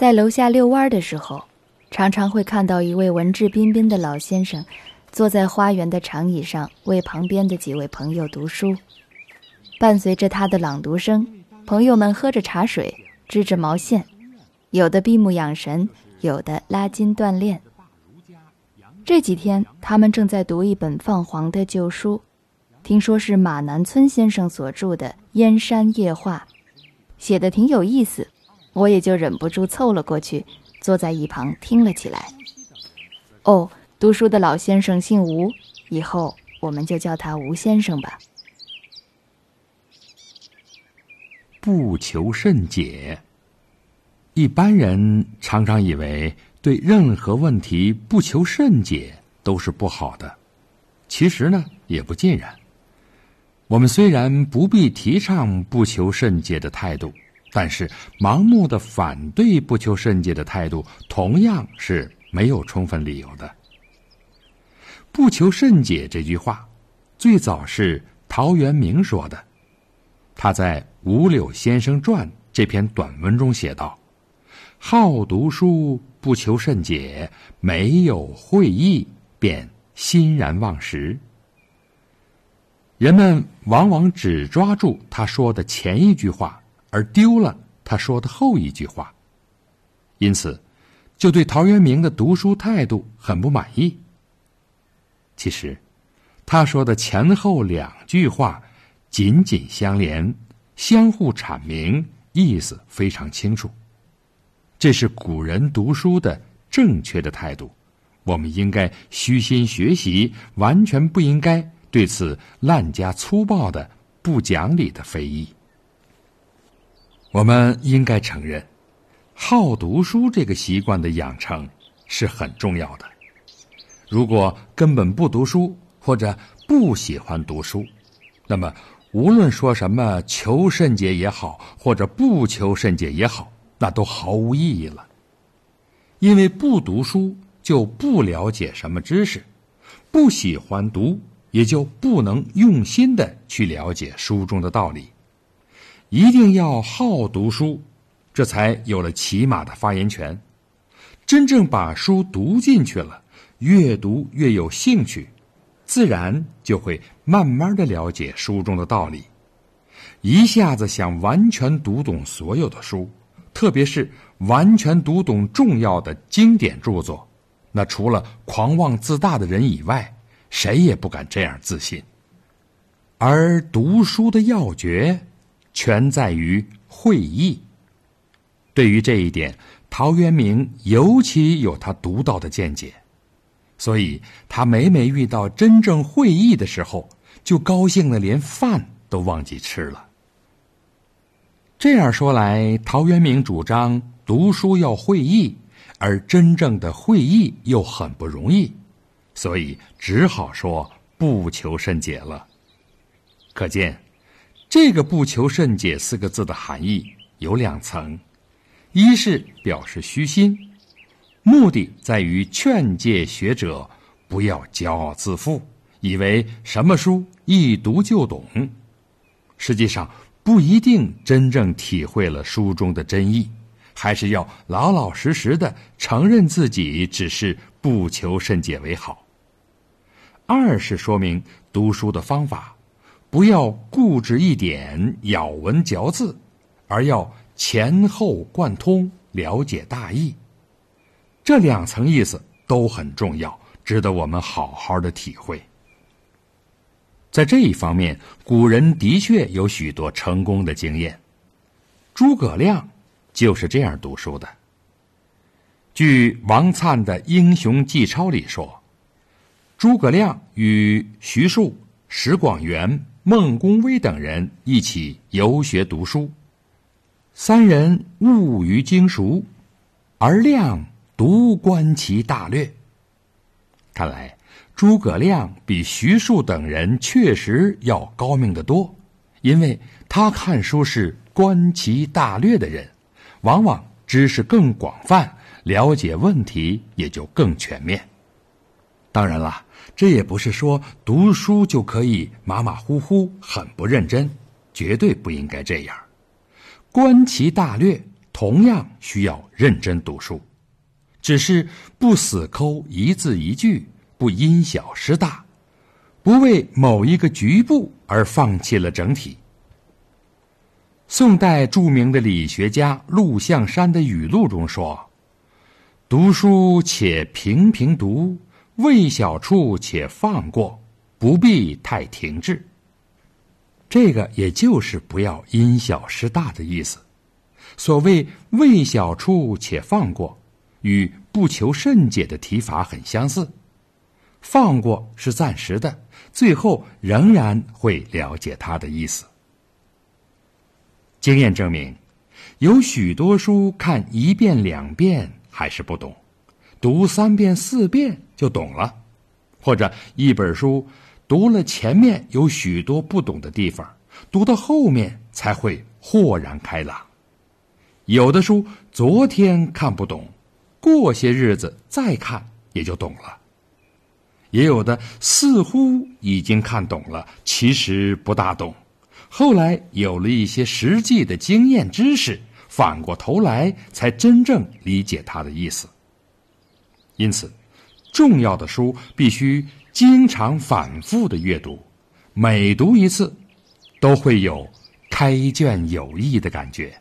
在楼下遛弯的时候，常常会看到一位文质彬彬的老先生，坐在花园的长椅上，为旁边的几位朋友读书。伴随着他的朗读声，朋友们喝着茶水，织着毛线，有的闭目养神，有的拉筋锻炼。这几天，他们正在读一本泛黄的旧书，听说是马南村先生所著的《燕山夜话》，写的挺有意思，我也就忍不住凑了过去，坐在一旁听了起来。哦，读书的老先生姓吴，以后我们就叫他吴先生吧。不求甚解，一般人常常以为。对任何问题不求甚解都是不好的，其实呢也不尽然。我们虽然不必提倡不求甚解的态度，但是盲目的反对不求甚解的态度同样是没有充分理由的。不求甚解这句话，最早是陶渊明说的，他在《五柳先生传》这篇短文中写道：“好读书。”不求甚解，没有会意，便欣然忘食。人们往往只抓住他说的前一句话，而丢了他说的后一句话，因此就对陶渊明的读书态度很不满意。其实，他说的前后两句话紧紧相连，相互阐明，意思非常清楚。这是古人读书的正确的态度，我们应该虚心学习，完全不应该对此滥加粗暴的、不讲理的非议。我们应该承认，好读书这个习惯的养成是很重要的。如果根本不读书或者不喜欢读书，那么无论说什么求甚解也好，或者不求甚解也好。那都毫无意义了，因为不读书就不了解什么知识，不喜欢读也就不能用心的去了解书中的道理。一定要好读书，这才有了起码的发言权。真正把书读进去了，越读越有兴趣，自然就会慢慢的了解书中的道理。一下子想完全读懂所有的书。特别是完全读懂重要的经典著作，那除了狂妄自大的人以外，谁也不敢这样自信。而读书的要诀，全在于会意。对于这一点，陶渊明尤其有他独到的见解，所以他每每遇到真正会意的时候，就高兴的连饭都忘记吃了。这样说来，陶渊明主张读书要会意，而真正的会意又很不容易，所以只好说不求甚解了。可见，这个“不求甚解”四个字的含义有两层：一是表示虚心，目的在于劝诫学者不要骄傲自负，以为什么书一读就懂，实际上。不一定真正体会了书中的真意，还是要老老实实的承认自己只是不求甚解为好。二是说明读书的方法，不要固执一点咬文嚼字，而要前后贯通，了解大意。这两层意思都很重要，值得我们好好的体会。在这一方面，古人的确有许多成功的经验。诸葛亮就是这样读书的。据王粲的《英雄纪钞》里说，诸葛亮与徐庶、石广元、孟公威等人一起游学读书，三人物于经熟，而亮独观其大略。看来。诸葛亮比徐庶等人确实要高明的多，因为他看书是观其大略的人，往往知识更广泛，了解问题也就更全面。当然了，这也不是说读书就可以马马虎虎、很不认真，绝对不应该这样。观其大略，同样需要认真读书，只是不死抠一字一句，不因小失大，不为某一个局部而放弃了整体。宋代著名的理学家陆象山的语录中说：“读书且平平读，未小处且放过，不必太停滞。”这个也就是不要因小失大的意思。所谓“未小处且放过”，与“不求甚解”的提法很相似。放过是暂时的，最后仍然会了解它的意思。经验证明，有许多书看一遍两遍还是不懂，读三遍四遍就懂了；或者一本书读了前面有许多不懂的地方，读到后面才会豁然开朗。有的书昨天看不懂，过些日子再看也就懂了；也有的似乎已经看懂了，其实不大懂。后来有了一些实际的经验知识，反过头来才真正理解他的意思。因此，重要的书必须经常反复的阅读，每读一次，都会有开卷有益的感觉。